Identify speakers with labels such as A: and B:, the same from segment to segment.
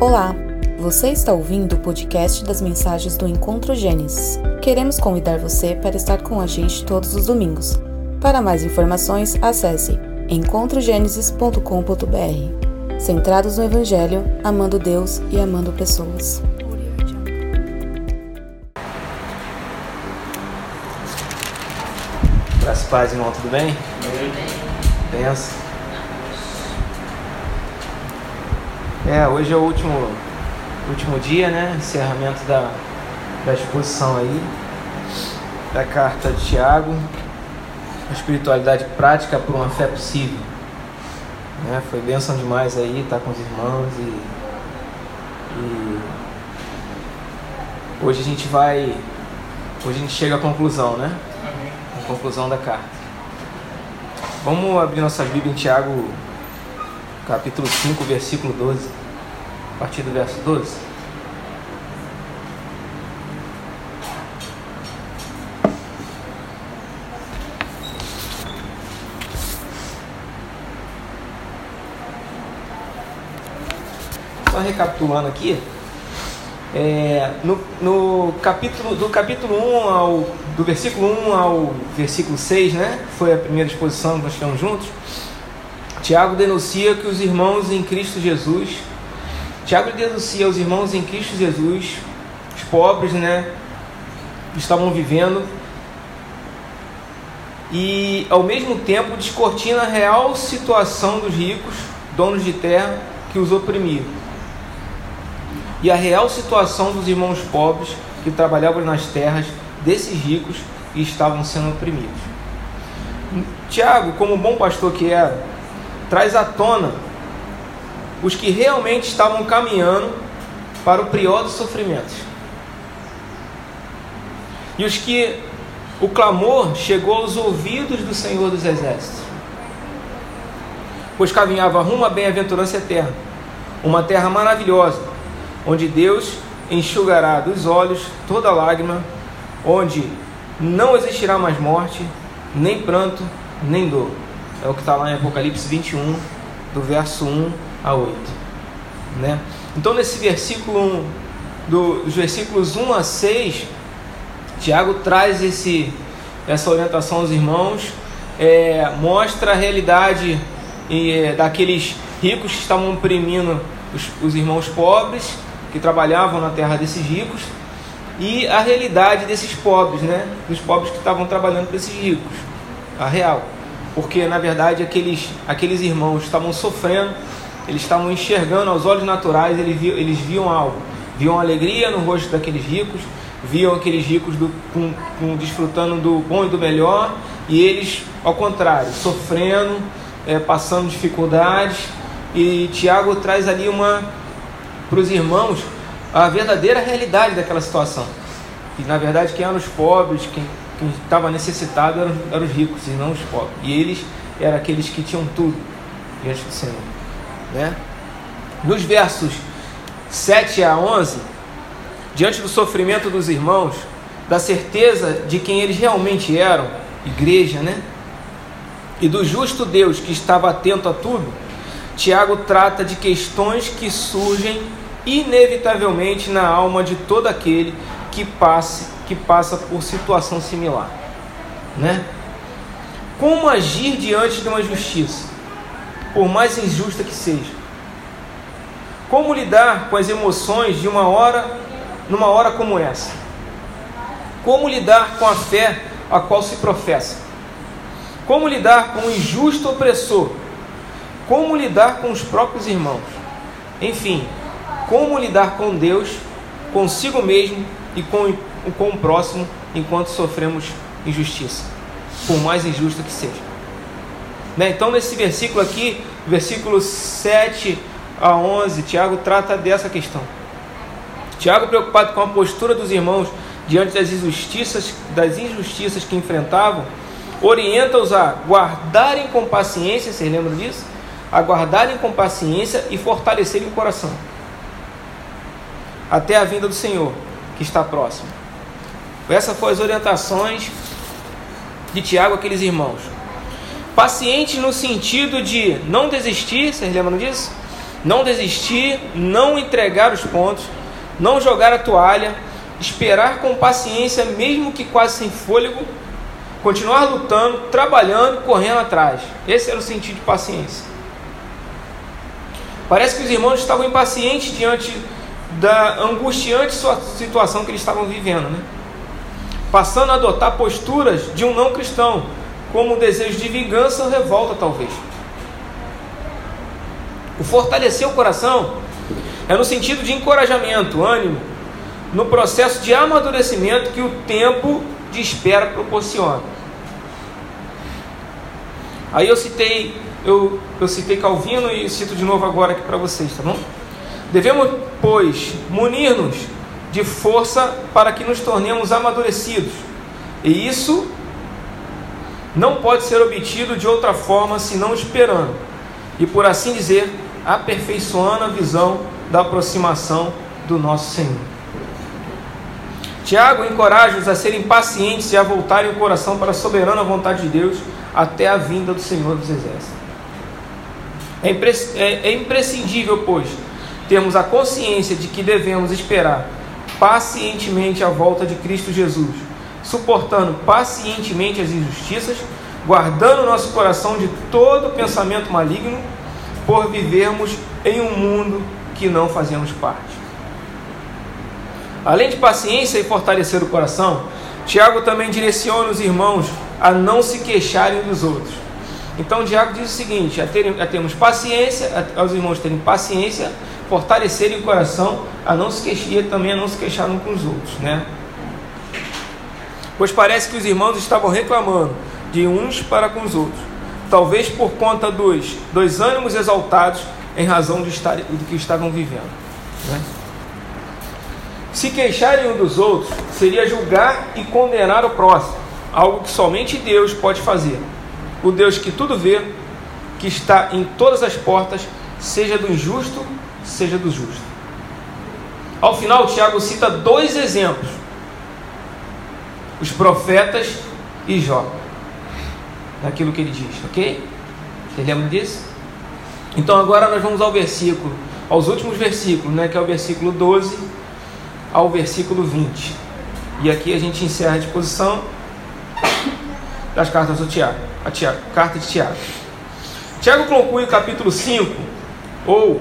A: Olá, você está ouvindo o podcast das mensagens do Encontro Gênesis. Queremos convidar você para estar com a gente todos os domingos. Para mais informações, acesse encontrogenesis.com.br. Centrados no Evangelho, amando Deus e amando pessoas.
B: Graças a paz, irmão, tudo bem? Pensa. É, hoje é o último, último dia, né? Encerramento da, da exposição aí, da carta de Tiago, a espiritualidade prática por uma fé possível. Né? Foi bênção demais aí, estar tá com os irmãos e, e hoje a gente vai, hoje a gente chega à conclusão, né? A conclusão da carta. Vamos abrir nossa Bíblia em Tiago, capítulo 5, versículo 12. A partir do verso 12. Só recapitulando aqui, é, no, no, capítulo, do capítulo 1 ao do versículo 1 ao versículo 6, né? Foi a primeira exposição que nós tivemos juntos. Tiago denuncia que os irmãos em Cristo Jesus, Tiago denuncia os irmãos em Cristo Jesus, os pobres, né? Estavam vivendo e ao mesmo tempo descortina a real situação dos ricos, donos de terra, que os oprimiam e a real situação dos irmãos pobres que trabalhavam nas terras desses ricos e estavam sendo oprimidos. Tiago, como bom pastor que era, traz à tona os que realmente estavam caminhando para o pior dos sofrimentos. E os que o clamor chegou aos ouvidos do Senhor dos Exércitos. Pois caminhava rumo à bem-aventurança eterna, uma terra maravilhosa, onde Deus enxugará dos olhos toda lágrima, onde não existirá mais morte, nem pranto, nem dor. É o que está lá em Apocalipse 21, do verso 1 a 8. Né? Então, nesse versículo 1, do, dos versículos 1 a 6, Tiago traz esse, essa orientação aos irmãos, é, mostra a realidade é, daqueles ricos que estavam oprimindo os, os irmãos pobres que trabalhavam na terra desses ricos e a realidade desses pobres, né? Dos pobres que estavam trabalhando para esses ricos, a real. Porque na verdade aqueles, aqueles irmãos estavam sofrendo, eles estavam enxergando aos olhos naturais, eles viam, eles viam algo, viam alegria no rosto daqueles ricos, viam aqueles ricos do, com, com, desfrutando do bom e do melhor, e eles, ao contrário, sofrendo, é, passando dificuldades. E Tiago traz ali uma, para os irmãos a verdadeira realidade daquela situação. E na verdade quem eram os pobres, quem, estava necessitado eram, eram, os ricos e não os pobres. E eles eram aqueles que tinham tudo diante do Senhor. Né? Nos versos 7 a 11, diante do sofrimento dos irmãos, da certeza de quem eles realmente eram, igreja, né? E do justo Deus que estava atento a tudo, Tiago trata de questões que surgem inevitavelmente na alma de todo aquele que passe, que passa por situação similar, né? Como agir diante de uma justiça, por mais injusta que seja? Como lidar com as emoções de uma hora, numa hora como essa? Como lidar com a fé a qual se professa? Como lidar com o injusto opressor? Como lidar com os próprios irmãos? Enfim, como lidar com Deus, consigo mesmo e com, com o próximo enquanto sofremos injustiça, por mais injusta que seja. Né? Então, nesse versículo aqui, versículo 7 a 11, Tiago trata dessa questão. Tiago, preocupado com a postura dos irmãos diante das injustiças, das injustiças que enfrentavam, orienta-os a guardarem com paciência, vocês lembram disso? aguardarem com paciência e fortalecerem o coração, até a vinda do Senhor, que está próximo. Essas foram as orientações de Tiago àqueles irmãos. Paciente no sentido de não desistir, vocês lembram disso? Não desistir, não entregar os pontos, não jogar a toalha, esperar com paciência, mesmo que quase sem fôlego, continuar lutando, trabalhando, correndo atrás. Esse era o sentido de paciência. Parece que os irmãos estavam impacientes diante da angustiante situação que eles estavam vivendo, né? passando a adotar posturas de um não cristão, como o desejo de vingança ou revolta, talvez. O fortalecer o coração é no sentido de encorajamento, ânimo, no processo de amadurecimento que o tempo de espera proporciona. Aí eu citei, eu, eu citei Calvino e cito de novo agora aqui para vocês, tá bom? Devemos, pois, munir-nos de força para que nos tornemos amadurecidos. E isso não pode ser obtido de outra forma senão esperando, e por assim dizer, aperfeiçoando a visão da aproximação do nosso Senhor. Tiago encoraja-os a serem pacientes e a voltarem o coração para a soberana vontade de Deus até a vinda do Senhor dos Exércitos. É, é, é imprescindível, pois, termos a consciência de que devemos esperar pacientemente a volta de Cristo Jesus, suportando pacientemente as injustiças, guardando nosso coração de todo pensamento maligno, por vivermos em um mundo que não fazemos parte. Além de paciência e fortalecer o coração, Tiago também direciona os irmãos a não se queixarem dos outros. Então, Tiago diz o seguinte: a, terem, a termos paciência, aos irmãos terem paciência fortalecerem o coração a não se queixar e também a não se queixar uns com os outros, né? Pois parece que os irmãos estavam reclamando de uns para com os outros, talvez por conta dos, dos ânimos exaltados em razão de estar, do que estavam vivendo. Né? Se queixarem um dos outros seria julgar e condenar o próximo, algo que somente Deus pode fazer. O Deus que tudo vê, que está em todas as portas, seja do injusto seja do justo. Ao final, Tiago cita dois exemplos: os profetas e Jó, daquilo que ele diz, ok? Você lembra disso? Então, agora nós vamos ao versículo, aos últimos versículos, né, que é o versículo 12 ao versículo 20. E aqui a gente encerra a disposição das cartas do Tiago, a Tiago, carta de Tiago. Tiago conclui o capítulo 5, ou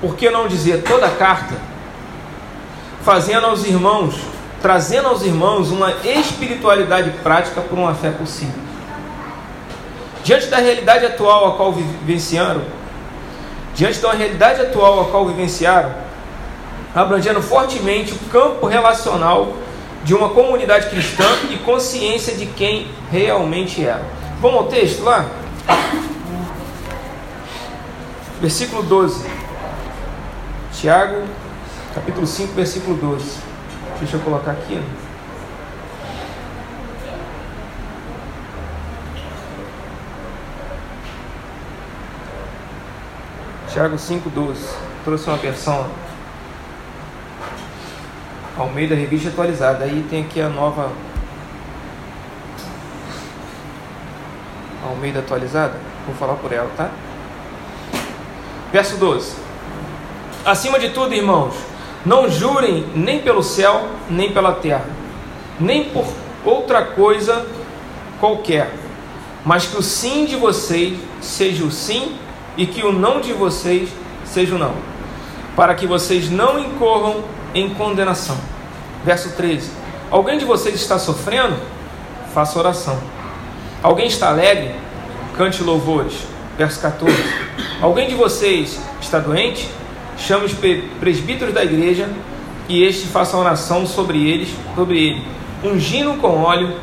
B: por que não dizer toda a carta, fazendo aos irmãos, trazendo aos irmãos uma espiritualidade prática por uma fé possível. Diante da realidade atual a qual vivenciaram, diante da realidade atual a qual vivenciaram, abrangendo fortemente o campo relacional de uma comunidade cristã e consciência de quem realmente era. Vamos ao texto lá? Versículo 12. Tiago, capítulo 5, versículo 12. Deixa eu colocar aqui. Tiago 5,12. Trouxe uma versão ao meio da revista atualizada. Aí tem aqui a nova ao meio da atualizada. Vou falar por ela, tá? Verso 12. Acima de tudo, irmãos, não jurem nem pelo céu, nem pela terra, nem por outra coisa qualquer, mas que o sim de vocês seja o sim e que o não de vocês seja o não, para que vocês não incorram em condenação. Verso 13: Alguém de vocês está sofrendo? Faça oração. Alguém está alegre? Cante louvores. Verso 14: Alguém de vocês está doente? Chame os presbíteros da igreja e este faça oração sobre eles, sobre ele, ungindo com óleo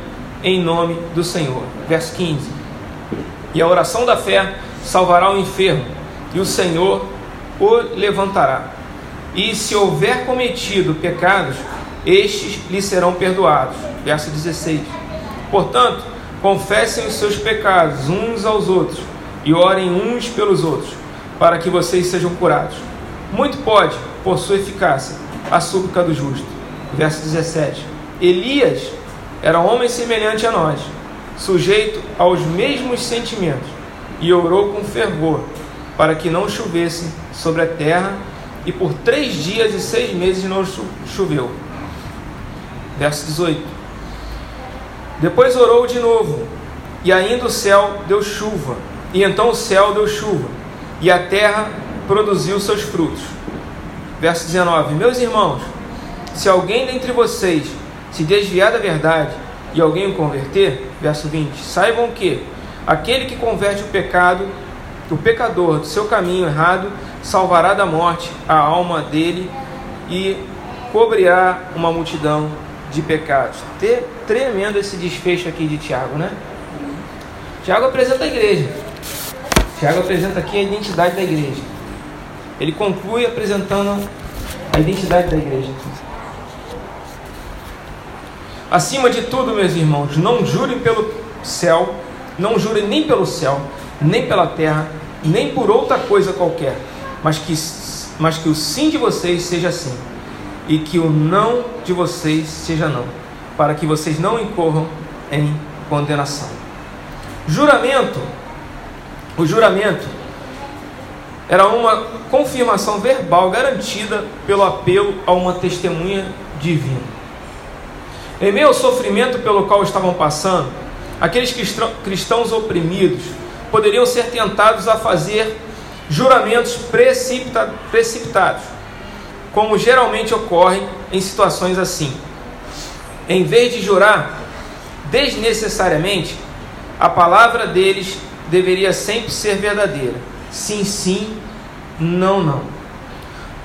B: em nome do Senhor. Verso 15. E a oração da fé salvará o enfermo, e o Senhor o levantará. E se houver cometido pecados, estes lhe serão perdoados. Verso 16. Portanto, confessem os seus pecados uns aos outros e orem uns pelos outros, para que vocês sejam curados. Muito pode, por sua eficácia, a súplica do justo. Verso 17. Elias era homem semelhante a nós, sujeito aos mesmos sentimentos, e orou com fervor, para que não chovesse sobre a terra, e por três dias e seis meses não choveu. Verso 18. Depois orou de novo, e ainda o céu deu chuva, e então o céu deu chuva, e a terra produziu seus frutos. Verso 19: Meus irmãos, se alguém dentre vocês se desviar da verdade e alguém o converter, verso 20, saibam que aquele que converte o pecado, o pecador do seu caminho errado, salvará da morte a alma dele e cobrirá uma multidão de pecados. Tremendo esse desfecho aqui de Tiago, né? Tiago apresenta a igreja. Tiago apresenta aqui a identidade da igreja. Ele conclui apresentando a identidade da igreja. Acima de tudo, meus irmãos, não jurem pelo céu, não jurem nem pelo céu, nem pela terra, nem por outra coisa qualquer, mas que, mas que o sim de vocês seja sim, e que o não de vocês seja não, para que vocês não incorram em condenação. Juramento, o juramento era uma confirmação verbal garantida pelo apelo a uma testemunha divina. Em meio ao sofrimento pelo qual estavam passando, aqueles cristãos oprimidos poderiam ser tentados a fazer juramentos precipita precipitados, como geralmente ocorre em situações assim. Em vez de jurar desnecessariamente, a palavra deles deveria sempre ser verdadeira. Sim, sim, não, não.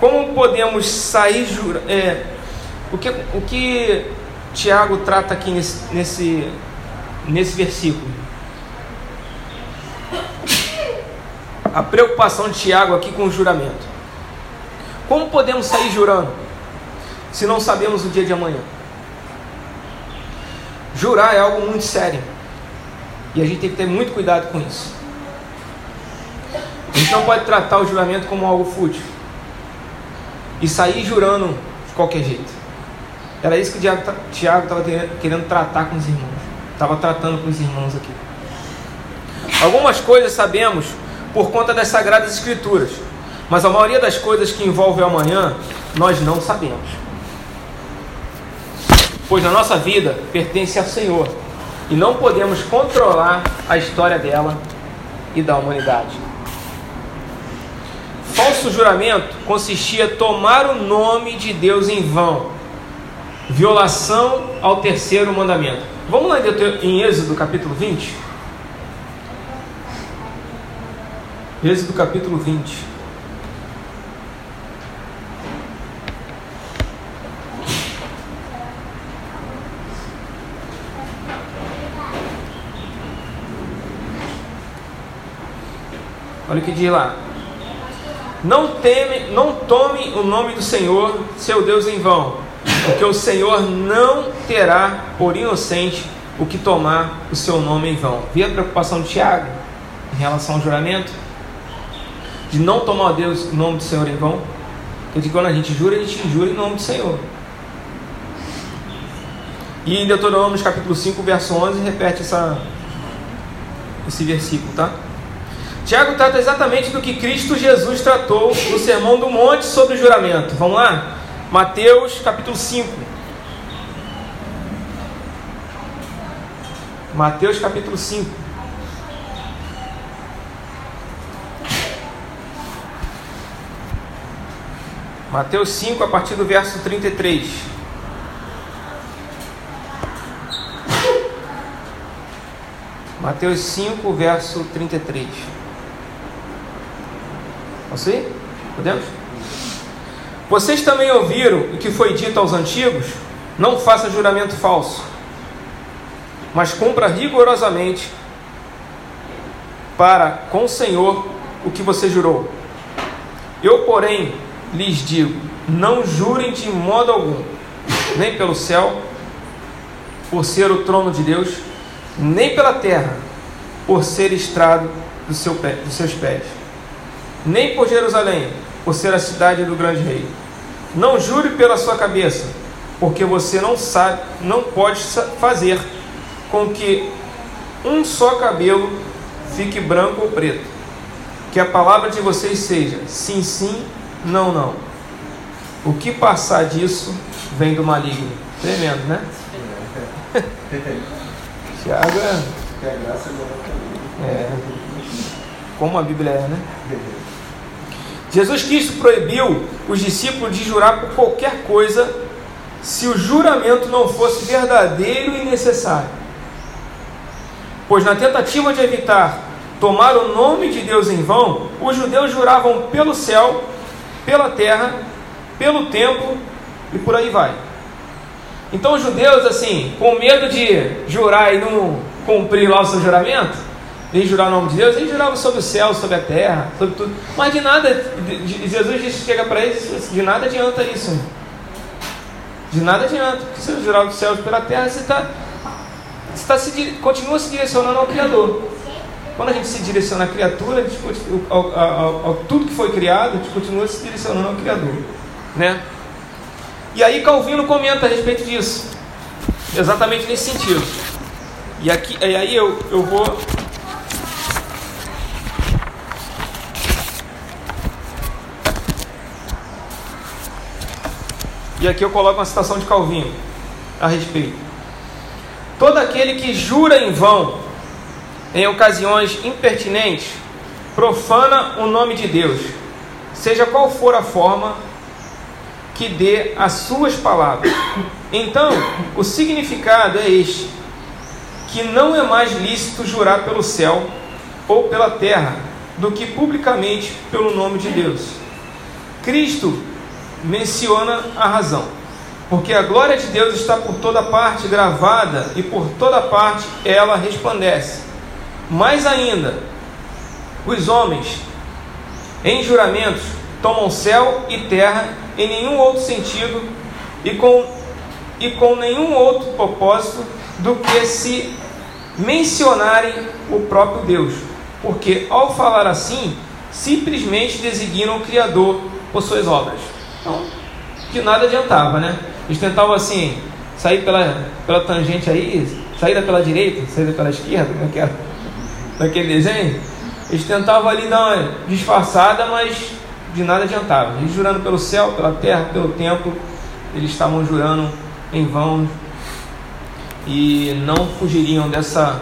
B: Como podemos sair jurando? É, o que, o que Tiago trata aqui nesse, nesse, nesse versículo. A preocupação de Tiago aqui com o juramento. Como podemos sair jurando se não sabemos o dia de amanhã? Jurar é algo muito sério. E a gente tem que ter muito cuidado com isso. A gente não pode tratar o juramento como algo fútil. E sair jurando de qualquer jeito. Era isso que o Tiago estava querendo tratar com os irmãos. Estava tratando com os irmãos aqui. Algumas coisas sabemos por conta das Sagradas Escrituras, mas a maioria das coisas que envolvem o amanhã nós não sabemos. Pois a nossa vida pertence ao Senhor e não podemos controlar a história dela e da humanidade. Falso juramento consistia em tomar o nome de Deus em vão violação ao terceiro mandamento. Vamos lá em Êxodo capítulo 20? Êxodo capítulo 20. Olha o que diz lá. Não teme, não tome o nome do Senhor, seu Deus em vão porque o Senhor não terá por inocente o que tomar o seu nome em vão. Vê a preocupação de Tiago em relação ao juramento? De não tomar Deus, o nome do Senhor em vão? Porque quando a gente jura, a gente jura em nome do Senhor. E em Deuteronômio capítulo 5, verso 11, repete essa, esse versículo, tá? Tiago trata exatamente do que Cristo Jesus tratou no Sermão do Monte sobre o juramento. Vamos lá? Mateus capítulo 5. Mateus capítulo 5. Mateus 5, a partir do verso 33. Mateus 5, verso 33. Ir? Podemos? Vocês também ouviram o que foi dito aos antigos? Não faça juramento falso, mas cumpra rigorosamente para com o Senhor o que você jurou. Eu, porém, lhes digo: não jurem de modo algum, nem pelo céu, por ser o trono de Deus, nem pela terra, por ser estrado do seu pé, dos seus pés, nem por Jerusalém, por ser a cidade do grande rei. Não jure pela sua cabeça, porque você não sabe, não pode fazer com que um só cabelo fique branco ou preto. que a palavra de vocês seja sim, sim, não, não. O que passar disso vem do maligno. Tremendo, né? Tiago é. é. Como a Bíblia é, né? Jesus Cristo proibiu os discípulos de jurar por qualquer coisa se o juramento não fosse verdadeiro e necessário. Pois na tentativa de evitar tomar o nome de Deus em vão, os judeus juravam pelo céu, pela terra, pelo templo e por aí vai. Então os judeus, assim, com medo de jurar e não cumprir lá o seu juramento, em jurar o nome de Deus, eles juravam sobre o céu, sobre a terra, sobre tudo. Mas de nada, Jesus disse, chega para eles, de nada adianta isso. De nada adianta, porque se você jurar céu pela terra, você, tá, você tá se, continua se direcionando ao Criador. Quando a gente se direciona à criatura, a ao, ao, ao, tudo que foi criado, a gente continua se direcionando ao Criador. Né? E aí Calvino comenta a respeito disso, exatamente nesse sentido. E, aqui, e aí eu, eu vou E aqui eu coloco uma citação de Calvino a respeito. Todo aquele que jura em vão, em ocasiões impertinentes, profana o nome de Deus, seja qual for a forma que dê às suas palavras. Então, o significado é este: que não é mais lícito jurar pelo céu ou pela terra do que publicamente pelo nome de Deus. Cristo menciona a razão. Porque a glória de Deus está por toda parte gravada e por toda parte ela resplandece. Mais ainda, os homens, em juramentos, tomam céu e terra em nenhum outro sentido e com, e com nenhum outro propósito do que se mencionarem o próprio Deus. Porque ao falar assim, simplesmente designam o Criador por suas obras. Então, de nada adiantava, né? Eles tentavam assim, sair pela, pela tangente aí, saída pela direita, saída pela esquerda, como é que era? Daquele desenho. Eles tentavam ali dar uma disfarçada, mas de nada adiantava. Eles jurando pelo céu, pela terra, pelo templo, eles estavam jurando em vão e não fugiriam dessa,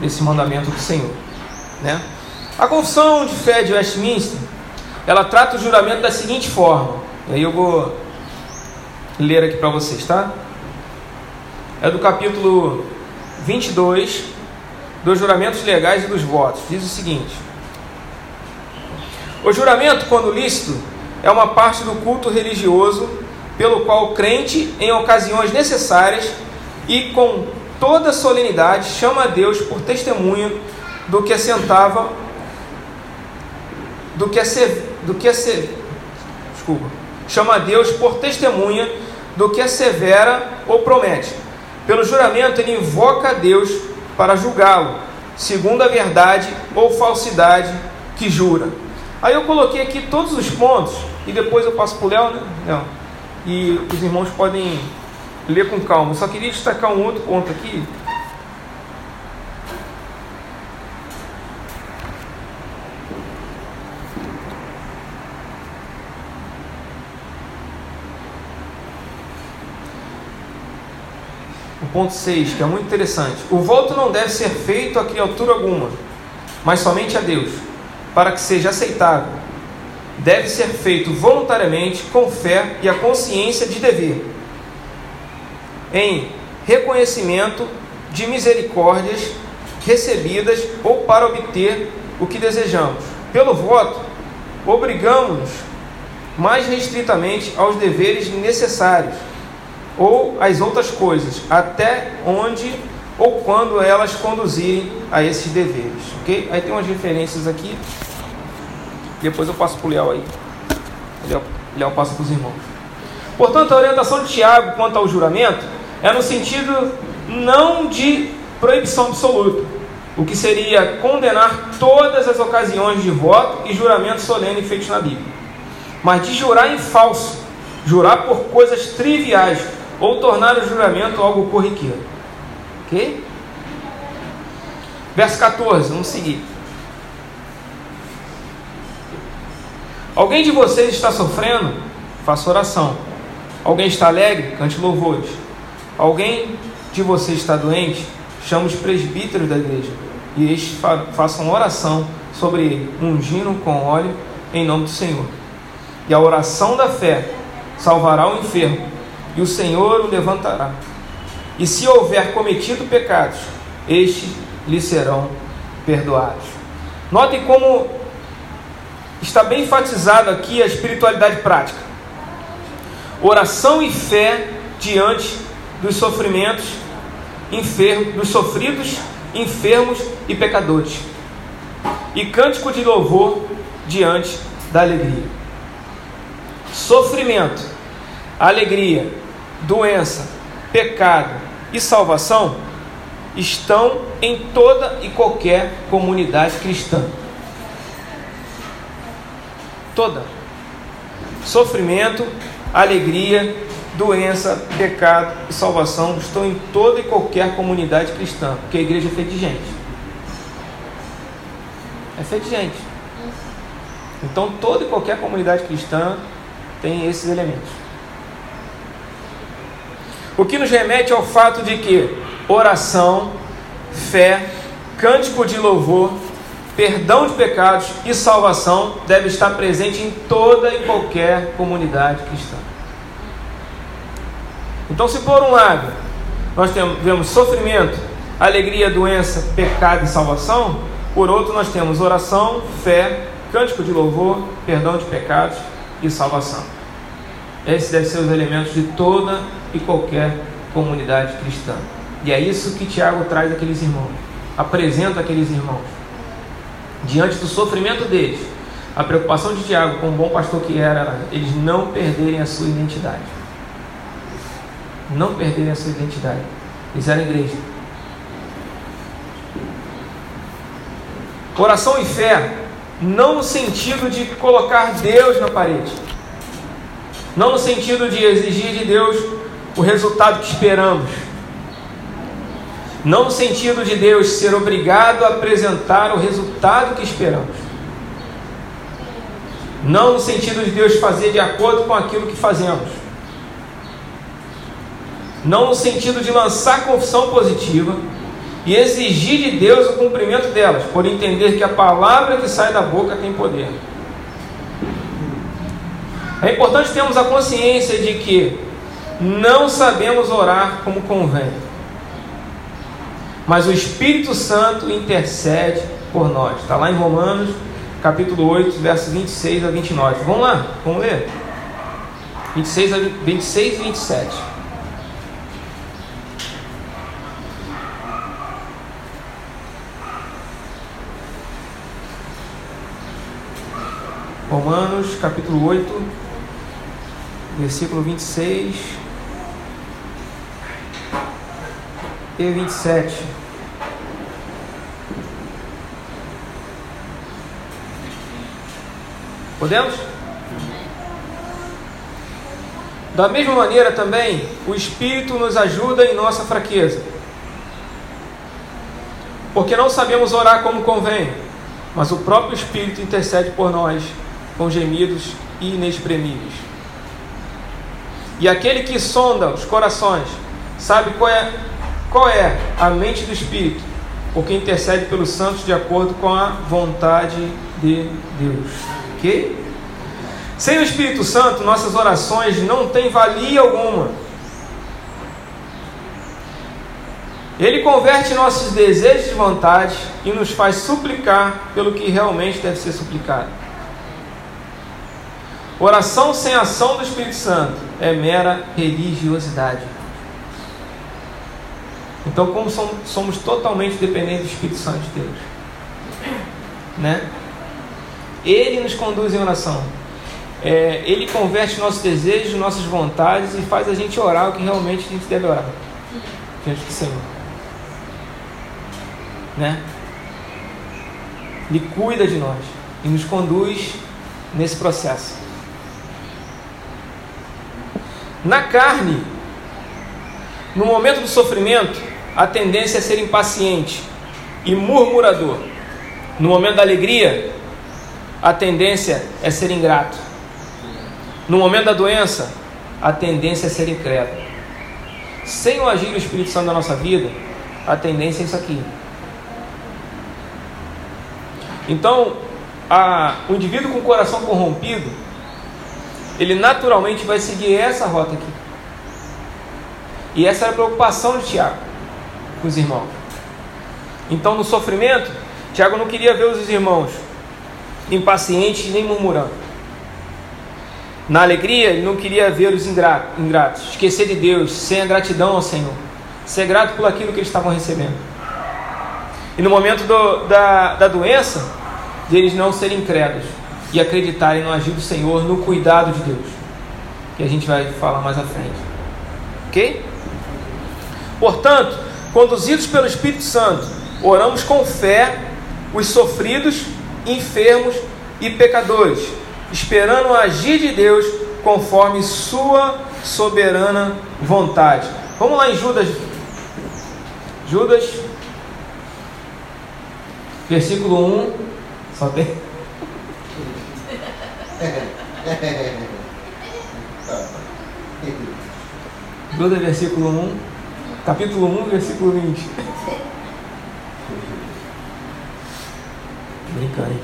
B: desse mandamento do Senhor. Né? A confissão de fé de Westminster ela trata o juramento da seguinte forma. Aí eu vou ler aqui para vocês, tá? É do capítulo 22 dos juramentos legais e dos votos. Diz o seguinte: O juramento, quando lícito, é uma parte do culto religioso pelo qual o crente, em ocasiões necessárias e com toda solenidade, chama a Deus por testemunho do que assentava do que, do que desculpa, chama a Deus por testemunha do que assevera ou promete. Pelo juramento, ele invoca a Deus para julgá-lo, segundo a verdade ou falsidade que jura. Aí eu coloquei aqui todos os pontos e depois eu passo para o Léo, né? E os irmãos podem ler com calma. Eu só queria destacar um outro ponto aqui ponto 6, que é muito interessante. O voto não deve ser feito a criatura alguma, mas somente a Deus, para que seja aceitável. Deve ser feito voluntariamente, com fé e a consciência de dever, em reconhecimento de misericórdias recebidas ou para obter o que desejamos. Pelo voto, obrigamos-nos mais restritamente aos deveres necessários ou as outras coisas, até onde ou quando elas conduzirem a esses deveres, ok? Aí tem umas referências aqui, depois eu passo para o Léo aí. Léo, passa para os irmãos. Portanto, a orientação de Tiago quanto ao juramento é no sentido não de proibição absoluta, o que seria condenar todas as ocasiões de voto e juramento solene feitos na Bíblia, mas de jurar em falso, jurar por coisas triviais, ou tornar o juramento algo corriqueiro. Ok? Verso 14, vamos seguir. Alguém de vocês está sofrendo? Faça oração. Alguém está alegre? Cante louvores. Alguém de vocês está doente? Chame os presbíteros da igreja e estes fa façam oração sobre ele, ungindo com óleo em nome do Senhor. E a oração da fé salvará o enfermo, e o Senhor o levantará. E se houver cometido pecados, estes lhe serão perdoados. Notem como está bem enfatizado aqui a espiritualidade prática. Oração e fé diante dos sofrimentos, enfermos, dos sofridos, enfermos e pecadores. E cântico de louvor diante da alegria. Sofrimento, alegria, doença, pecado e salvação estão em toda e qualquer comunidade cristã. Toda. Sofrimento, alegria, doença, pecado e salvação estão em toda e qualquer comunidade cristã, porque a igreja é feita de gente. É feita de gente. Então toda e qualquer comunidade cristã tem esses elementos. O que nos remete ao fato de que oração, fé, cântico de louvor, perdão de pecados e salvação deve estar presente em toda e qualquer comunidade cristã. Então, se por um lado nós temos, sofrimento, alegria, doença, pecado e salvação, por outro nós temos oração, fé, cântico de louvor, perdão de pecados e salvação. Esses devem ser os elementos de toda e qualquer comunidade cristã. E é isso que Tiago traz àqueles irmãos, apresenta aqueles irmãos. Diante do sofrimento deles, a preocupação de Tiago, como bom pastor que era, era eles não perderem a sua identidade. Não perderem a sua identidade. Eles eram igreja. Oração e fé, não no sentido de colocar Deus na parede, não no sentido de exigir de Deus o resultado que esperamos, não no sentido de Deus ser obrigado a apresentar o resultado que esperamos. Não no sentido de Deus fazer de acordo com aquilo que fazemos. Não no sentido de lançar confissão positiva e exigir de Deus o cumprimento delas, por entender que a palavra que sai da boca tem poder. É importante termos a consciência de que não sabemos orar como convém mas o Espírito Santo intercede por nós. Está lá em Romanos, capítulo 8, versos 26 a 29. Vamos lá, vamos ler. 26, a, 26 e 27. Romanos, capítulo 8, versículo 26 e 27. Podemos? Da mesma maneira também, o Espírito nos ajuda em nossa fraqueza. Porque não sabemos orar como convém, mas o próprio Espírito intercede por nós com gemidos inexprimíveis. E aquele que sonda os corações sabe qual é, qual é a mente do Espírito, porque intercede pelos santos de acordo com a vontade de Deus. Ok? Sem o Espírito Santo, nossas orações não têm valia alguma. Ele converte nossos desejos de vontade e nos faz suplicar pelo que realmente deve ser suplicado. Oração sem ação do Espírito Santo é mera religiosidade. Então, como somos totalmente dependentes do Espírito Santo de Deus, né? Ele nos conduz em oração. É, ele converte nossos desejos, nossas vontades e faz a gente orar o que realmente a gente deve orar diante do Senhor. Né? Ele cuida de nós e nos conduz nesse processo. Na carne, no momento do sofrimento, a tendência é ser impaciente e murmurador. No momento da alegria, a tendência é ser ingrato. No momento da doença, a tendência é ser incrédulo. Sem o agir do Espírito Santo na nossa vida, a tendência é isso aqui. Então, a, o indivíduo com o coração corrompido, ele naturalmente vai seguir essa rota aqui. E essa era a preocupação de Tiago com os irmãos. Então, no sofrimento, Tiago não queria ver os irmãos impacientes nem murmurando. Na alegria, ele não queria ver os ingratos, esquecer de Deus, sem a gratidão ao Senhor, ser grato por aquilo que eles estavam recebendo. E no momento do, da, da doença, deles não serem incrédulos e acreditarem no agir do Senhor, no cuidado de Deus, que a gente vai falar mais à frente. Ok? Portanto, conduzidos pelo Espírito Santo, oramos com fé os sofridos, enfermos e pecadores, esperando o agir de Deus conforme Sua soberana vontade. Vamos lá em Judas. Judas, versículo 1. Só tem. Judas, versículo 1. Capítulo 1, versículo 20. Brincando.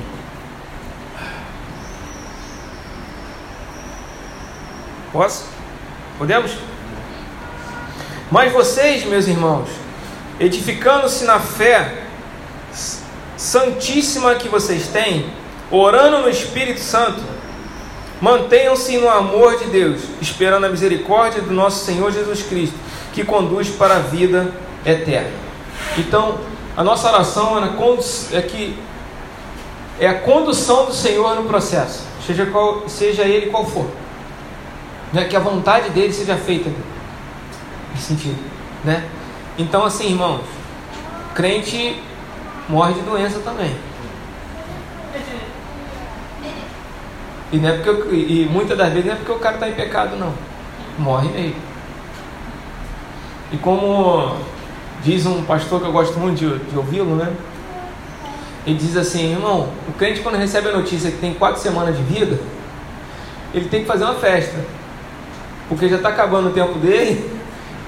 B: Posso? Podemos? Mas vocês, meus irmãos, edificando-se na fé santíssima que vocês têm, orando no Espírito Santo, mantenham-se no amor de Deus, esperando a misericórdia do nosso Senhor Jesus Cristo, que conduz para a vida eterna. Então, a nossa oração é que é a condução do Senhor no processo, seja, qual, seja ele qual for né? que a vontade dele seja feita nesse sentido, né? Então, assim, irmãos, crente morre de doença também. E, não é porque eu, e muitas das vezes não é porque o cara está em pecado, não. Morre mesmo. E como diz um pastor que eu gosto muito de, de ouvi-lo, né? Ele diz assim, irmão, o crente quando recebe a notícia que tem quatro semanas de vida, ele tem que fazer uma festa porque já está acabando o tempo dele,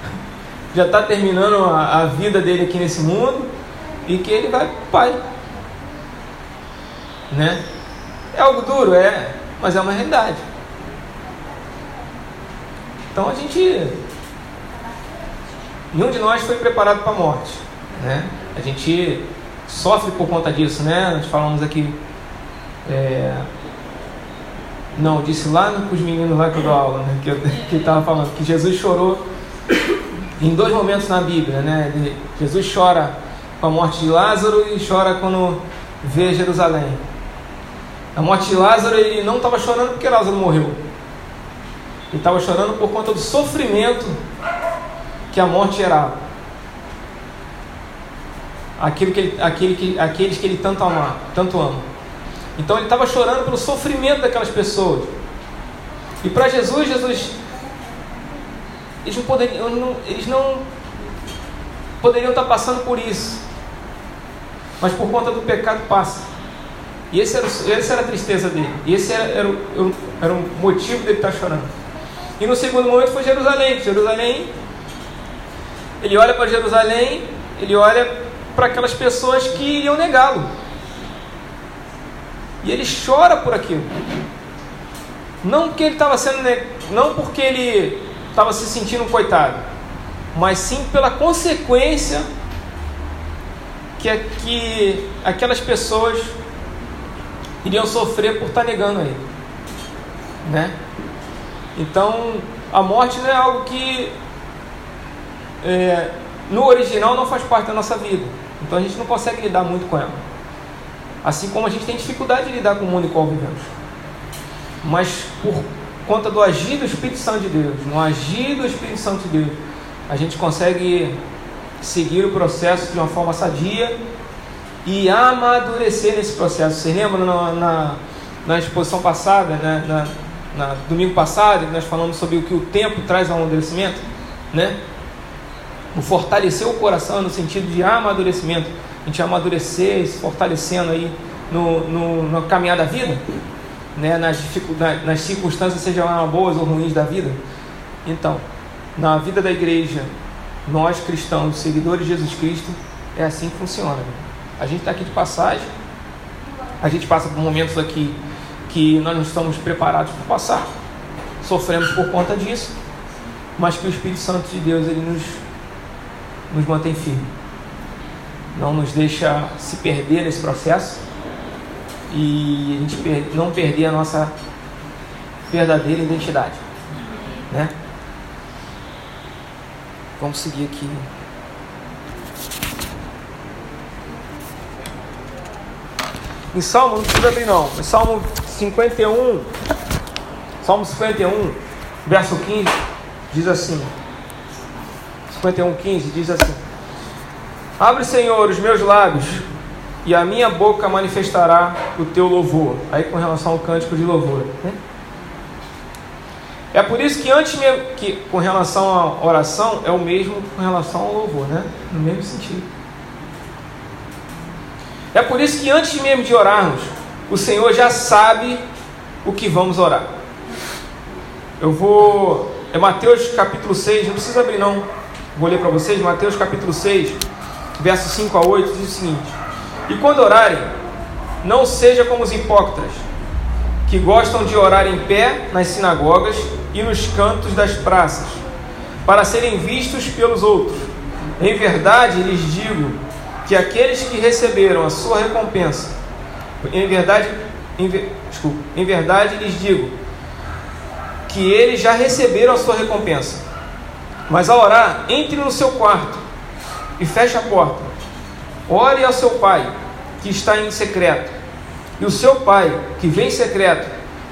B: já está terminando a, a, vida dele aqui nesse mundo e que ele vai para o Pai. Né? É algo duro, é, mas é uma realidade. Então a gente. Nenhum de nós foi preparado para a morte. Né? A gente sofre por conta disso, né? Nós falamos aqui. É, não, disse lá com os meninos lá que eu dou aula, né? que eu estava falando, que Jesus chorou em dois momentos na Bíblia. Né? Jesus chora com a morte de Lázaro e chora quando vê Jerusalém. A morte de Lázaro, ele não estava chorando porque Lázaro morreu. Ele estava chorando por conta do sofrimento que a morte gerava. Aquilo que ele, aquele que, aqueles que ele tanto ama, tanto ama. Então ele estava chorando pelo sofrimento daquelas pessoas. E para Jesus, Jesus, eles não, poderiam, não, eles não poderiam estar passando por isso, mas por conta do pecado passa. E esse era, essa era a tristeza dele. E esse era, era, era o motivo dele estar chorando. E no segundo momento foi Jerusalém. Jerusalém, ele olha para Jerusalém, ele olha para aquelas pessoas que iriam negá-lo. E ele chora por aquilo. Não porque ele estava sendo não porque ele estava se sentindo um coitado, mas sim pela consequência que, que aquelas pessoas iriam sofrer por estar negando a ele, né? Então a morte não é algo que é, no original não faz parte da nossa vida, então a gente não consegue lidar muito com ela. Assim como a gente tem dificuldade de lidar com o mundo em qual vivemos. Mas por conta do agir do Espírito Santo de Deus, no agir do Espírito Santo de Deus, a gente consegue seguir o processo de uma forma sadia e amadurecer nesse processo. Vocês lembram na, na, na exposição passada, né? na, na, domingo passado, nós falamos sobre o que o tempo traz ao amadurecimento, né? O fortalecer o coração no sentido de amadurecimento a gente amadurecer, se fortalecendo aí no, no, no caminhar da vida, né? nas, nas circunstâncias, sejam boas ou ruins da vida. Então, na vida da igreja, nós cristãos, seguidores de Jesus Cristo, é assim que funciona. A gente está aqui de passagem, a gente passa por momentos aqui que nós não estamos preparados para passar, sofremos por conta disso, mas que o Espírito Santo de Deus ele nos, nos mantém firme, não nos deixa se perder nesse processo e a gente não perder a nossa verdadeira identidade, né? Vamos seguir aqui. Em Salmo, não precisa abrir não, em Salmo 51, Salmo 51, verso 15, diz assim: 51, 15 diz assim: Abre, Senhor, os meus lábios, e a minha boca manifestará o teu louvor. Aí com relação ao cântico de louvor. Né? É por isso que antes que com relação à oração é o mesmo com relação ao louvor, né? No mesmo sentido. É por isso que antes mesmo de orarmos, o Senhor já sabe o que vamos orar. Eu vou. É Mateus capítulo 6, não precisa abrir não. Vou ler para vocês, Mateus capítulo 6, versos 5 a 8, diz o seguinte: E quando orarem, não seja como os hipócritas, que gostam de orar em pé nas sinagogas e nos cantos das praças, para serem vistos pelos outros. Em verdade lhes digo que aqueles que receberam a sua recompensa, em verdade, em, desculpa, em verdade lhes digo que eles já receberam a sua recompensa. Mas ao orar, entre no seu quarto e feche a porta. Ore ao seu pai, que está em secreto, e o seu pai, que vem em secreto,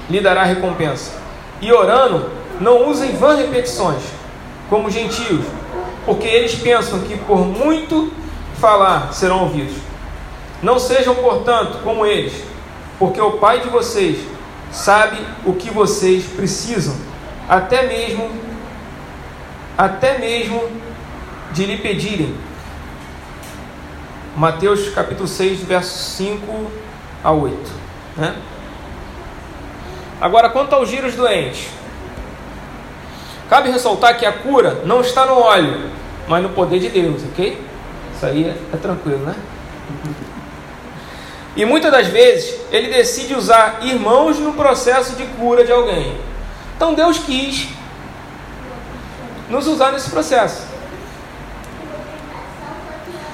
B: lhe dará recompensa. E orando, não usem vãs repetições, como gentios, porque eles pensam que por muito falar serão ouvidos. Não sejam, portanto, como eles, porque o Pai de vocês sabe o que vocês precisam, até mesmo até mesmo de lhe pedirem. Mateus capítulo 6, versos 5 a 8. Né? Agora, quanto aos giros doentes, cabe ressaltar que a cura não está no óleo, mas no poder de Deus, ok? Isso aí é, é tranquilo, né? E muitas das vezes ele decide usar irmãos no processo de cura de alguém. Então Deus quis nos usar nesse processo.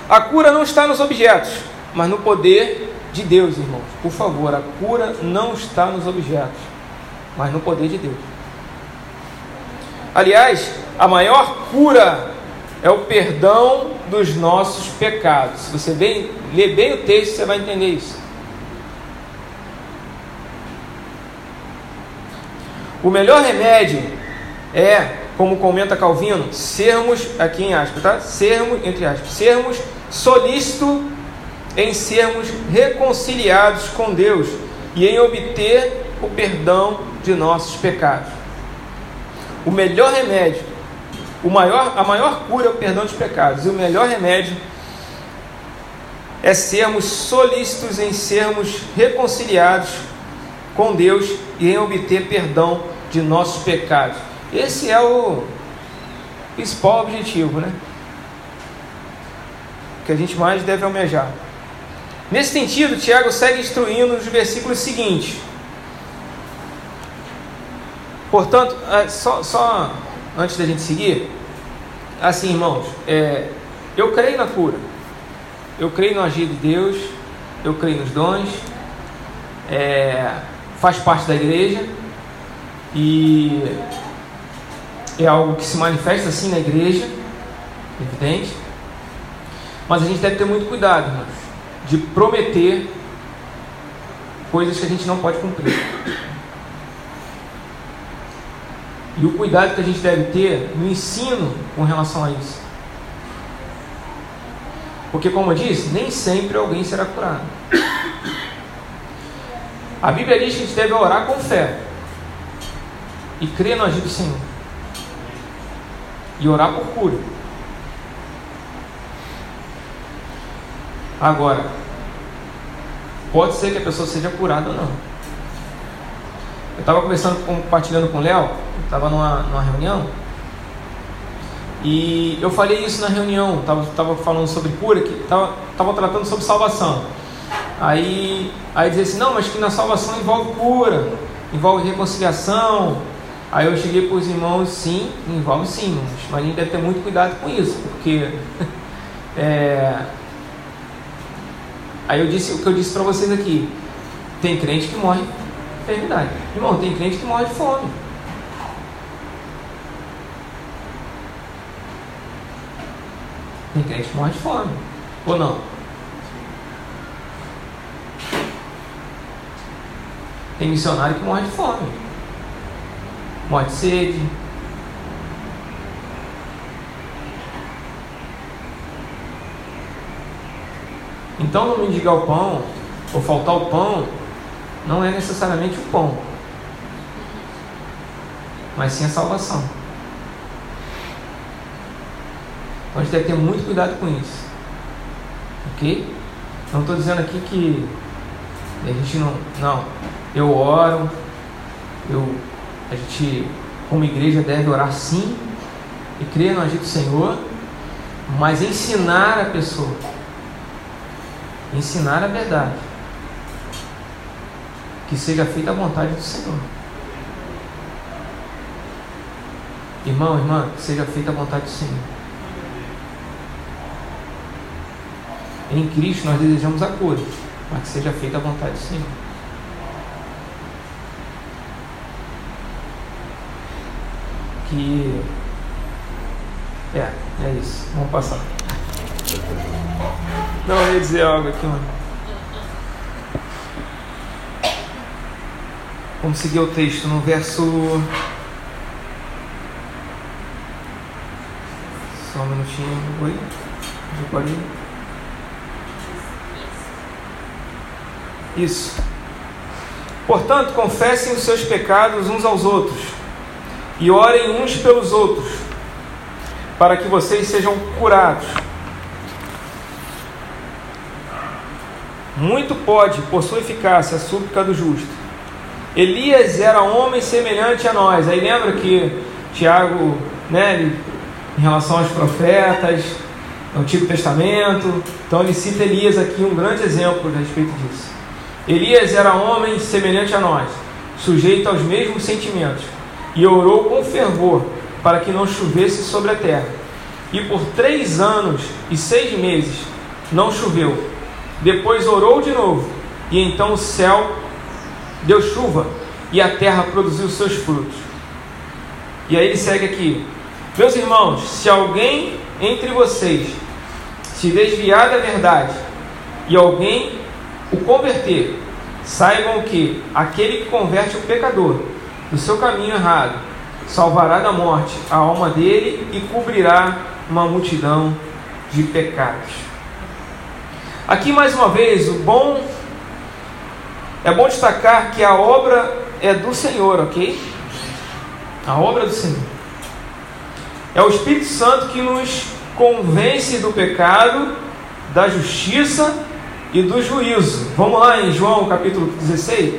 B: A cura não está nos objetos, mas no poder de Deus, irmãos. Por favor, a cura não está nos objetos, mas no poder de Deus. Aliás, a maior cura é o perdão dos nossos pecados. Se você bem, lê bem o texto, você vai entender isso. O melhor remédio é, como comenta Calvino, sermos, aqui em aspas, tá? Sermos, entre aspas, sermos solícito em sermos reconciliados com Deus e em obter o perdão de nossos pecados. O melhor remédio, o maior, a maior cura é o perdão dos pecados, e o melhor remédio é sermos solícitos em sermos reconciliados com Deus e em obter perdão de nossos pecados. Esse é o principal objetivo, né? Que a gente mais deve almejar. Nesse sentido, Tiago segue instruindo nos versículos seguintes. Portanto, é, só, só antes da gente seguir, assim, irmãos, é, eu creio na cura, eu creio no agir de Deus, eu creio nos dons, é, faz parte da igreja e é algo que se manifesta assim na igreja, evidente, mas a gente deve ter muito cuidado, irmãos, de prometer coisas que a gente não pode cumprir. E o cuidado que a gente deve ter no ensino com relação a isso. Porque, como eu disse, nem sempre alguém será curado. A Bíblia diz que a gente deve orar com fé e crer no agir do Senhor. E orar por cura. pode ser que a pessoa seja curada ou não. Eu estava conversando, compartilhando com o Léo, estava numa, numa reunião, e eu falei isso na reunião, estava tava falando sobre cura, que estava tava tratando sobre salvação. Aí, aí dizia assim, não, mas que na salvação envolve cura, envolve reconciliação. Aí eu cheguei para os irmãos, sim, envolve sim, mas a gente deve ter muito cuidado com isso, porque é... aí eu disse o que eu disse para vocês aqui, tem crente que morre de enfermidade. Irmão, tem crente que morre de fome. Tem crente que morre de fome. Ou não? Tem missionário que morre de fome. Morre de sede. Então não mendigar o pão, ou faltar o pão, não é necessariamente o pão, mas sim a salvação. Então a gente deve ter muito cuidado com isso. Ok? Não estou dizendo aqui que a gente não. Não. Eu oro, eu, a gente, como igreja, deve orar sim e crer no agir do Senhor, mas ensinar a pessoa. Ensinar a verdade. Que seja feita a vontade do Senhor. Irmão, irmã, que seja feita a vontade do Senhor. Em Cristo nós desejamos a cura, mas que seja feita a vontade do Senhor. Que. É, é isso. Vamos passar. Não, eu ia dizer algo aqui, mano. Vamos seguir o texto no verso. Só um minutinho. Oi? Já. Isso. Portanto, confessem os seus pecados uns aos outros e orem uns pelos outros, para que vocês sejam curados. Muito pode, por sua eficácia, a súplica do justo. Elias era homem semelhante a nós. Aí lembra que Tiago, né, ele, em relação aos profetas, no Antigo Testamento, então ele cita Elias aqui, um grande exemplo a respeito disso. Elias era homem semelhante a nós, sujeito aos mesmos sentimentos, e orou com fervor para que não chovesse sobre a terra. E por três anos e seis meses não choveu. Depois orou de novo, e então o céu deu chuva, e a terra produziu seus frutos. E aí ele segue aqui: Meus irmãos, se alguém entre vocês se desviar da verdade, e alguém o converter, saibam que aquele que converte o pecador do seu caminho errado salvará da morte a alma dele e cobrirá uma multidão de pecados. Aqui mais uma vez, o bom é bom destacar que a obra é do Senhor, ok? A obra do Senhor. É o Espírito Santo que nos convence do pecado, da justiça e do juízo. Vamos lá em João capítulo 16.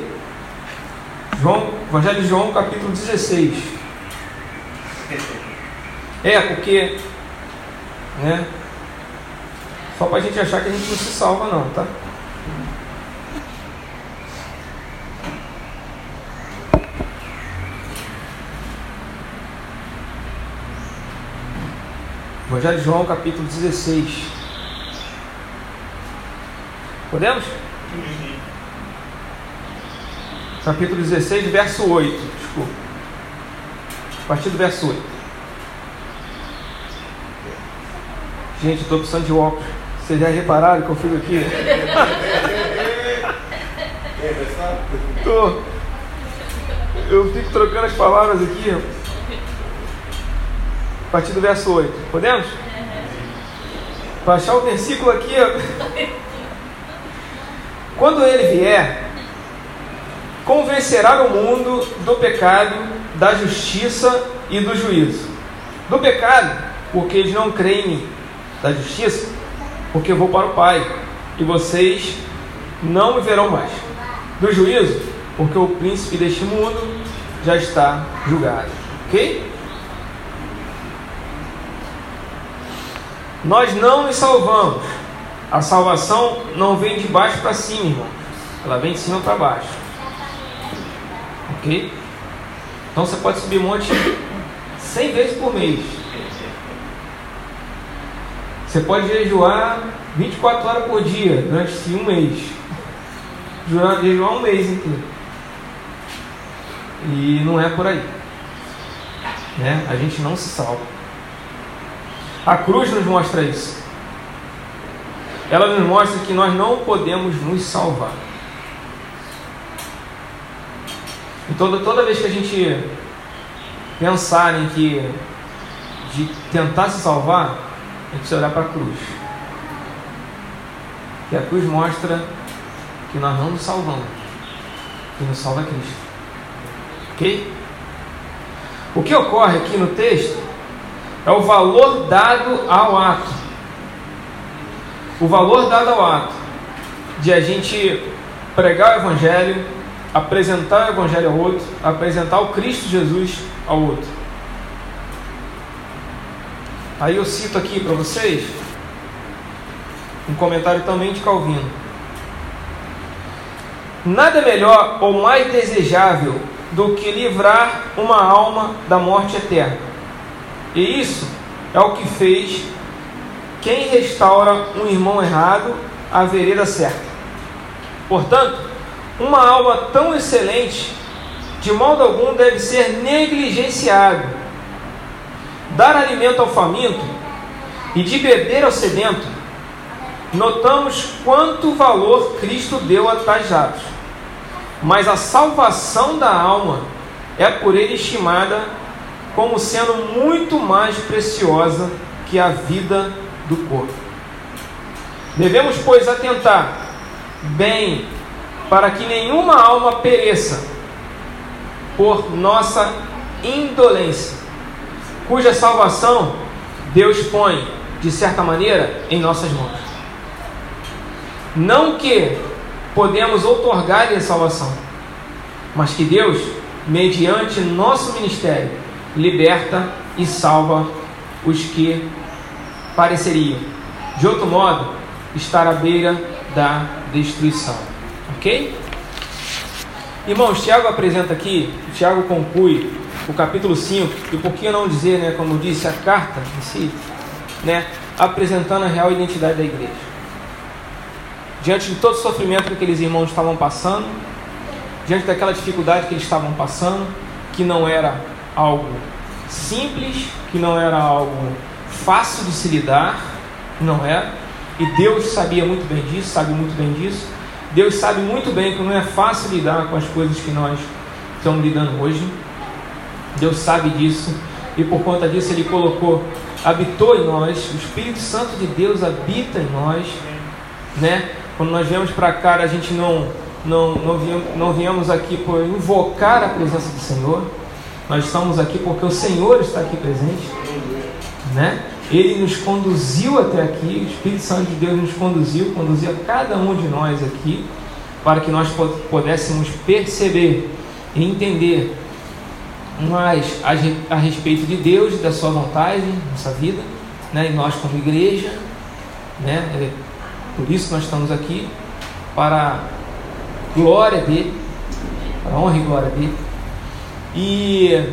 B: João, Evangelho de João capítulo 16. É, porque, né? Só para a gente achar que a gente não se salva, não, tá? Evangelho de João capítulo 16. Podemos? Capítulo 16, verso 8. Desculpa. A partir do verso 8. Gente, estou precisando de óculos. Vocês já repararam que eu fico aqui? tô. Eu fico trocando as palavras aqui. A partir do verso 8. Podemos? Achar o versículo aqui. Quando ele vier, convencerá o mundo do pecado, da justiça e do juízo. Do pecado, porque eles não creem em mim. Da justiça, porque eu vou para o Pai e vocês não me verão mais. Do juízo, porque o príncipe deste mundo já está julgado. Ok? Nós não nos salvamos. A salvação não vem de baixo para cima, irmão. Ela vem de cima para baixo. Então você pode subir monte 100 vezes por mês. Você pode jejuar 24 horas por dia durante um mês. Jejuar um mês inteiro. E não é por aí. Né? A gente não se salva. A cruz nos mostra isso. Ela nos mostra que nós não podemos nos salvar. Então, toda vez que a gente pensar em que de tentar se salvar, a gente precisa olhar para a cruz. E a cruz mostra que nós não nos salvamos. Que nos salva Cristo. Ok? O que ocorre aqui no texto é o valor dado ao ato. O valor dado ao ato de a gente pregar o Evangelho, apresentar o Evangelho ao outro, apresentar o Cristo Jesus ao outro. Aí eu cito aqui para vocês um comentário também de Calvino. Nada melhor ou mais desejável do que livrar uma alma da morte eterna e isso é o que fez quem restaura um irmão errado à vereda certa. Portanto, uma alma tão excelente, de modo algum deve ser negligenciado. Dar alimento ao faminto e de beber ao sedento, notamos quanto valor Cristo deu a tais atos. Mas a salvação da alma é por ele estimada como sendo muito mais preciosa que a vida do corpo. Devemos, pois, atentar bem para que nenhuma alma pereça por nossa indolência, cuja salvação Deus põe, de certa maneira, em nossas mãos. Não que podemos outorgar-lhe a salvação, mas que Deus, mediante nosso ministério, liberta e salva os que pareceriam, de outro modo, estar à beira da destruição. Ok? Irmãos, Tiago apresenta aqui, Tiago conclui o capítulo 5, e por que não dizer, né, como disse, a carta em si, né, apresentando a real identidade da igreja. Diante de todo o sofrimento que aqueles irmãos estavam passando, diante daquela dificuldade que eles estavam passando, que não era algo simples, que não era algo fácil de se lidar, não é? E Deus sabia muito bem disso, sabe muito bem disso. Deus sabe muito bem que não é fácil lidar com as coisas que nós estamos lidando hoje. Deus sabe disso e por conta disso Ele colocou, habitou em nós, o Espírito Santo de Deus habita em nós, né? Quando nós viemos para cá, a gente não não, não, viemos, não aqui por invocar a presença do Senhor, nós estamos aqui porque o Senhor está aqui presente, né? Ele nos conduziu até aqui, o Espírito Santo de Deus nos conduziu, conduziu a cada um de nós aqui, para que nós pudéssemos perceber e entender mais a, respeito de Deus e da Sua vontade nossa vida, né? E nós, como igreja, né? É por isso nós estamos aqui, para a glória dele, para a honra e glória dele. E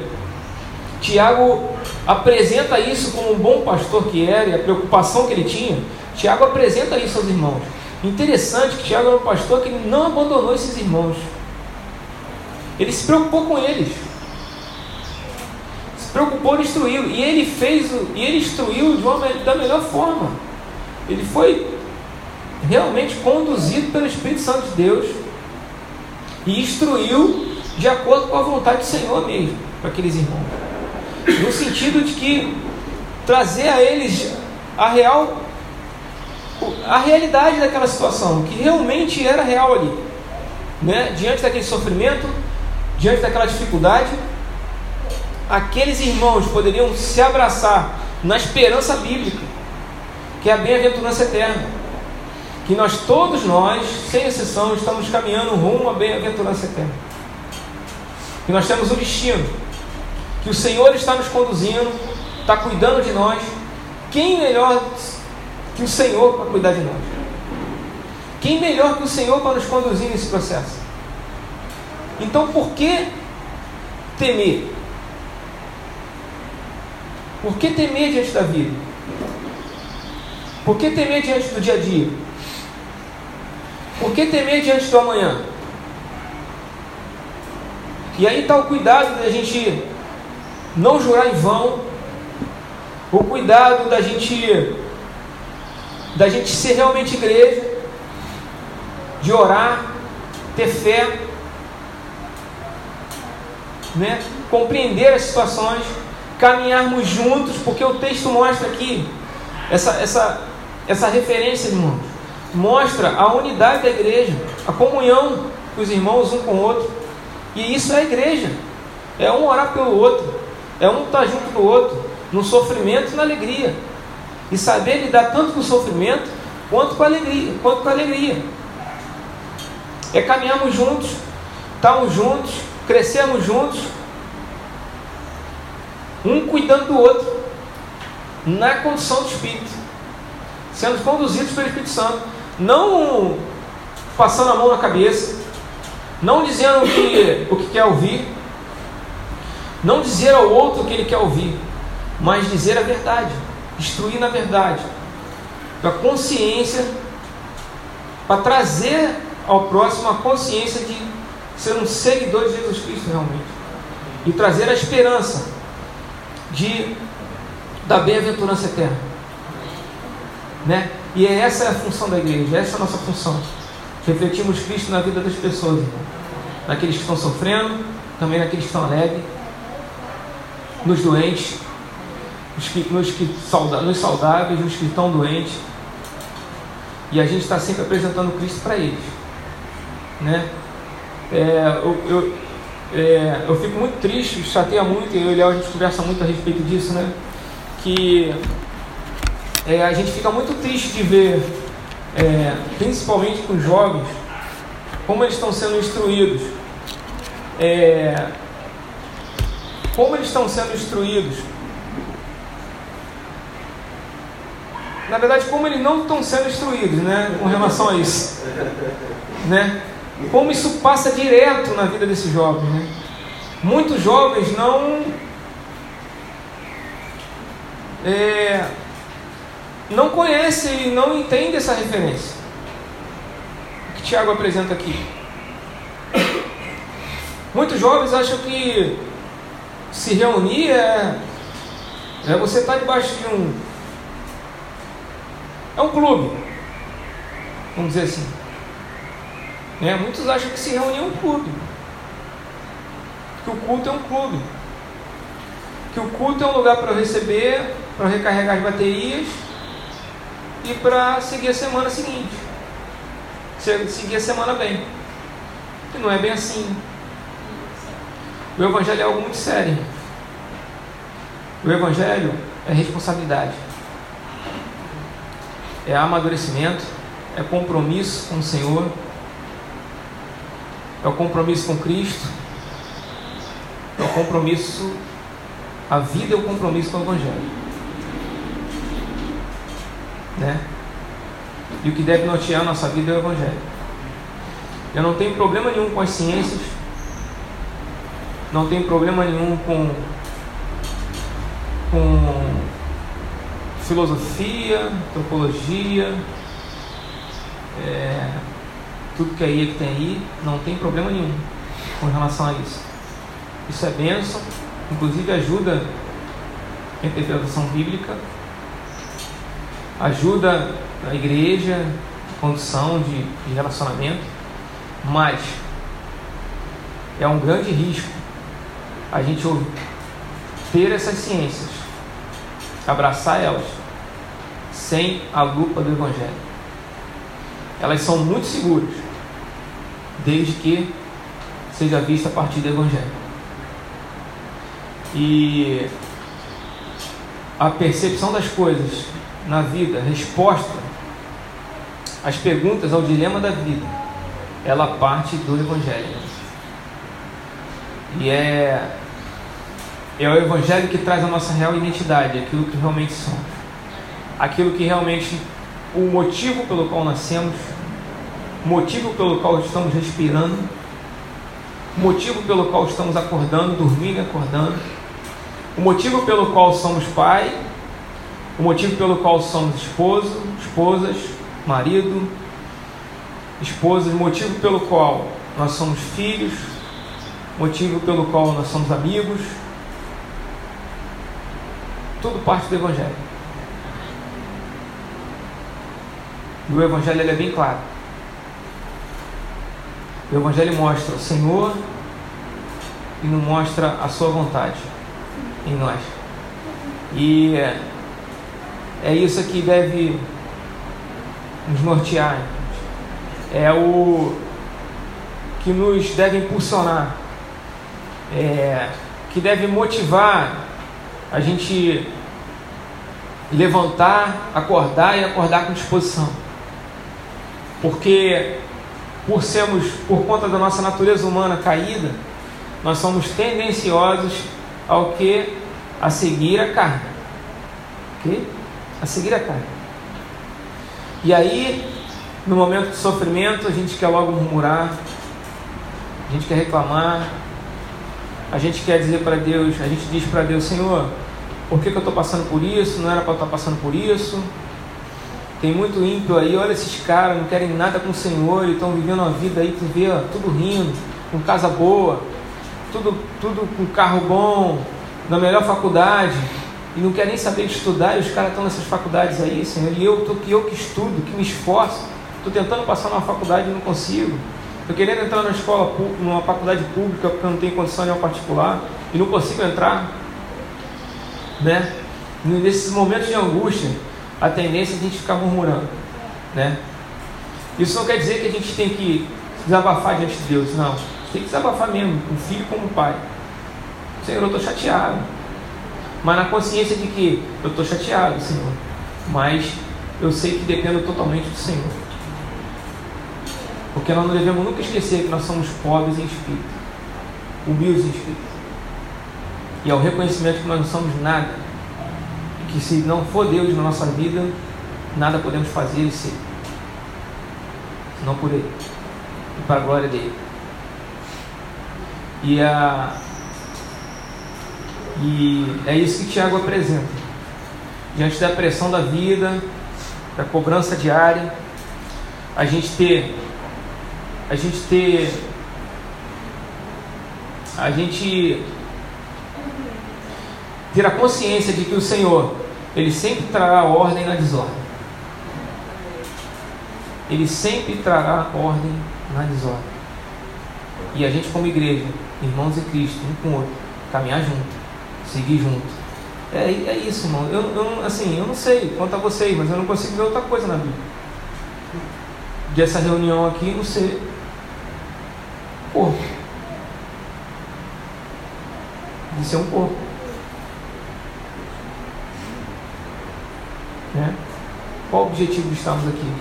B: Tiago apresenta isso como um bom pastor que era e a preocupação que ele tinha. Tiago apresenta isso aos irmãos. Interessante que Tiago era um pastor que não abandonou esses irmãos. Ele se preocupou com eles. Se preocupou em instruí-lo. E ele fez, e ele instruiu de uma, da melhor forma. Ele foi realmente conduzido pelo Espírito Santo de Deus e instruiu de acordo com a vontade do Senhor mesmo, para aqueles irmãos. No sentido de que trazer a eles a real a realidade daquela situação, que realmente era real ali. Né? Diante daquele sofrimento, diante daquela dificuldade, aqueles irmãos poderiam se abraçar na esperança bíblica, que é a bem-aventurança eterna. que nós todos nós, sem exceção, estamos caminhando rumo à bem-aventurança eterna. Que nós temos um destino, que o Senhor está nos conduzindo, está cuidando de nós. Quem melhor que o Senhor para cuidar de nós? Quem melhor que o Senhor para nos conduzir nesse processo? Então, por que temer? Por que temer diante da vida? Por que temer diante do dia a dia? Por que temer diante do amanhã? E aí está o cuidado da gente não jurar em vão, o cuidado da gente da gente ser realmente igreja, de orar, ter fé, né? compreender as situações, caminharmos juntos, porque o texto mostra aqui essa, essa, essa referência, irmãos, mostra a unidade da igreja, a comunhão dos irmãos um com o outro, e isso é a igreja, é um orar pelo outro, é um estar junto do outro, no sofrimento e na alegria, e saber lidar tanto com o sofrimento quanto com a alegria, quanto com a alegria. É caminharmos juntos, estarmos juntos, crescermos juntos, um cuidando do outro, na condição do Espírito, sendo conduzidos pelo Espírito Santo, não passando a mão na cabeça, não dizendo o que, o que quer ouvir, não dizer ao outro o que ele quer ouvir, mas dizer a verdade, instruir na verdade, para consciência, para trazer ao próximo a consciência de ser um seguidor de Jesus Cristo realmente e trazer a esperança de da bem-aventurança eterna, né? E é essa a função da igreja, essa é a nossa função. Refletimos Cristo na vida das pessoas, irmão. naqueles que estão sofrendo, também naqueles que estão alegres, nos doentes, nos, que, nos, que, nos saudáveis, nos que estão doentes. E a gente está sempre apresentando Cristo para eles. Né? É, eu, eu, é, eu, fico muito triste, chateia muito, e eu e o Léo a gente conversa muito a respeito disso, né? Que é, a gente fica muito triste de ver, é, principalmente com os jovens, como eles estão sendo instruídos. É, como eles estão sendo instruídos na verdade, como eles não estão sendo instruídos, né, com relação a isso, né? Como isso passa direto na vida desses jovens, né? Muitos jovens não é, não conhecem e não entendem essa referência que Tiago apresenta aqui. Muitos jovens acham que se reunir é, é você estar debaixo de um é um clube, vamos dizer assim. Né? Muitos acham que se reunir é um clube. Que o culto é um clube. Que o culto é um lugar para receber, para recarregar as baterias e para seguir a semana seguinte. Seguir a semana bem. E não é bem assim. O Evangelho é algo muito sério. O Evangelho é responsabilidade é amadurecimento, é compromisso com o Senhor, é o compromisso com Cristo, é o compromisso, a vida é o compromisso com o Evangelho. Né? E o que deve nortear a nossa vida é o Evangelho. Eu não tenho problema nenhum com as ciências, não tenho problema nenhum com, com filosofia, antropologia, é, tudo que aí que tem aí, não tem problema nenhum com relação a isso. Isso é bênção, inclusive ajuda a interpretação bíblica, ajuda a igreja, condição de, de relacionamento, mas é um grande risco a gente ter essas ciências abraçar elas sem a lupa do Evangelho. Elas são muito seguras, desde que seja vista a partir do Evangelho. E a percepção das coisas na vida, resposta as perguntas ao dilema da vida, ela parte do Evangelho. E é, é o Evangelho que traz a nossa real identidade, aquilo que realmente somos, aquilo que realmente o motivo pelo qual nascemos, o motivo pelo qual estamos respirando, o motivo pelo qual estamos acordando, dormindo e acordando, o motivo pelo qual somos pai, o motivo pelo qual somos esposo, esposas, marido, esposas, motivo pelo qual nós somos filhos, motivo pelo qual nós somos amigos. Tudo parte do Evangelho. E o Evangelho é bem claro. O Evangelho mostra o Senhor e não mostra a sua vontade em nós. E é, é isso que deve nos nortear. É o que nos deve impulsionar, é, que deve motivar a gente levantar, acordar e acordar com disposição. Porque por sermos, por conta da nossa natureza humana caída, nós somos tendenciosos ao que? A seguir a carne. Que? A seguir a carne. E aí, no momento de sofrimento, a gente quer logo murmurar, a gente quer reclamar, a gente quer dizer para Deus, a gente diz para Deus, Senhor, por que, que eu estou passando por isso? Não era para estar passando por isso. Tem muito ímpio aí, olha esses caras, não querem nada com o Senhor, e estão vivendo uma vida aí, tu vê, ó, tudo rindo, com casa boa, tudo, tudo com carro bom, na melhor faculdade, e não quer nem saber de estudar, e os caras estão nessas faculdades aí, Senhor, e eu, tô, que eu que estudo, que me esforço, estou tentando passar numa faculdade e não consigo. Estou querendo entrar numa escola numa faculdade pública porque eu não tenho condição de uma particular e não consigo entrar. Né? Nesses momentos de angústia, a tendência é a gente ficar murmurando. Né? Isso não quer dizer que a gente tem que desabafar diante de Deus, não. Tem que desabafar mesmo, um filho como um pai. Senhor, eu estou chateado. Mas na consciência de que eu estou chateado, Senhor. Mas eu sei que dependo totalmente do Senhor. Porque nós não devemos nunca esquecer que nós somos pobres em espírito, humildes em espírito. E ao reconhecimento que nós não somos nada, que se não for Deus na nossa vida, nada podemos fazer e ser, senão por Ele e para a glória dele. E, a, e é isso que Tiago apresenta. Diante da pressão da vida, da cobrança diária, a gente ter, a gente ter, a gente ter a consciência de que o Senhor ele sempre trará ordem na desordem. Ele sempre trará ordem na desordem. E a gente, como igreja, irmãos em Cristo, um com o outro, caminhar junto, seguir junto. É, é isso, irmão. Eu, eu, assim, eu não sei quanto a vocês, mas eu não consigo ver outra coisa na Bíblia. Dessa reunião aqui não ser corpo. De ser um corpo. Né? Qual o objetivo de estarmos aqui?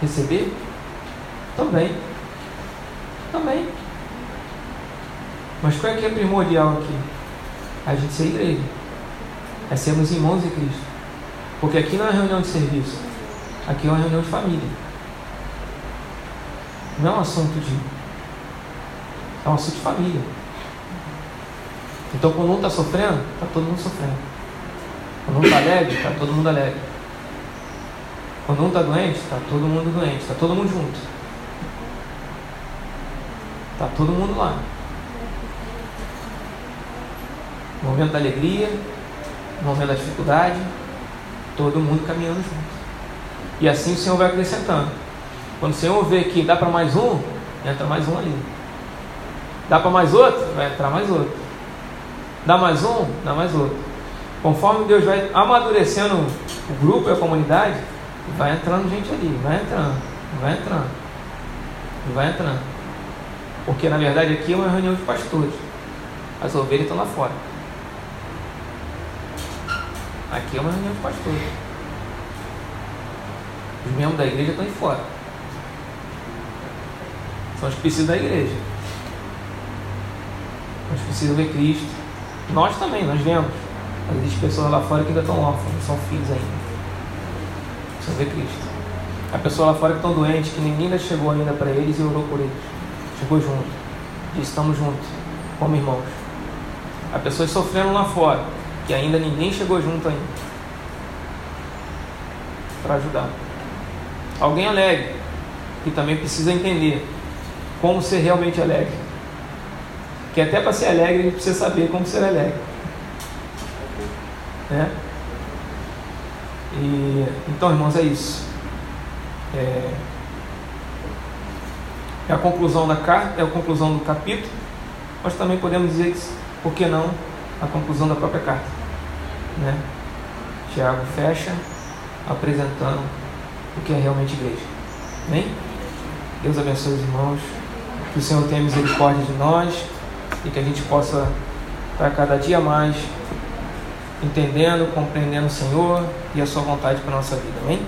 B: Receber? Também. Também. Mas qual é que é primordial aqui? A gente ser igreja. É sermos irmãos em Cristo. Porque aqui não é reunião de serviço. Aqui é uma reunião de família. Não é um assunto de. É um assunto de família. Então quando um está sofrendo, está todo mundo sofrendo. Quando um está alegre, está todo mundo alegre. Quando um está doente, está todo mundo doente, está todo mundo junto. Está todo mundo lá. Momento da alegria, momento da dificuldade, todo mundo caminhando junto. E assim o Senhor vai acrescentando. Quando o Senhor vê que dá para mais um, entra mais um ali. Dá para mais outro, vai entrar mais outro. Dá mais um, dá mais outro. Conforme Deus vai amadurecendo o grupo e a comunidade, vai entrando gente ali, vai entrando, vai entrando, vai entrando. Porque na verdade aqui é uma reunião de pastores. As ovelhas estão lá fora. Aqui é uma reunião de pastores. Os membros da igreja estão aí fora. São os que precisam da igreja. Nós precisamos ver Cristo. Nós também, nós vemos. Mas existem pessoas lá fora que ainda estão órfãos, são filhos ainda. Ver Cristo. A pessoa lá fora que estão doentes, que ninguém ainda chegou ainda para eles e orou por eles. Chegou junto. Disse, estamos juntos, como irmãos. Há pessoas sofrendo lá fora, que ainda ninguém chegou junto ainda. Para ajudar. Alguém alegre, que também precisa entender como ser realmente alegre. Que até para ser alegre a precisa saber como ser alegre. Né? E, então, irmãos, é isso. É, é a conclusão da carta, é a conclusão do capítulo, mas também podemos dizer, por que não, a conclusão da própria carta. Né? Tiago fecha apresentando o que é realmente igreja. Amém? Deus abençoe os irmãos, que o Senhor tenha misericórdia de nós e que a gente possa estar cada dia mais entendendo, compreendendo o Senhor e a sua vontade para a nossa vida. Amém?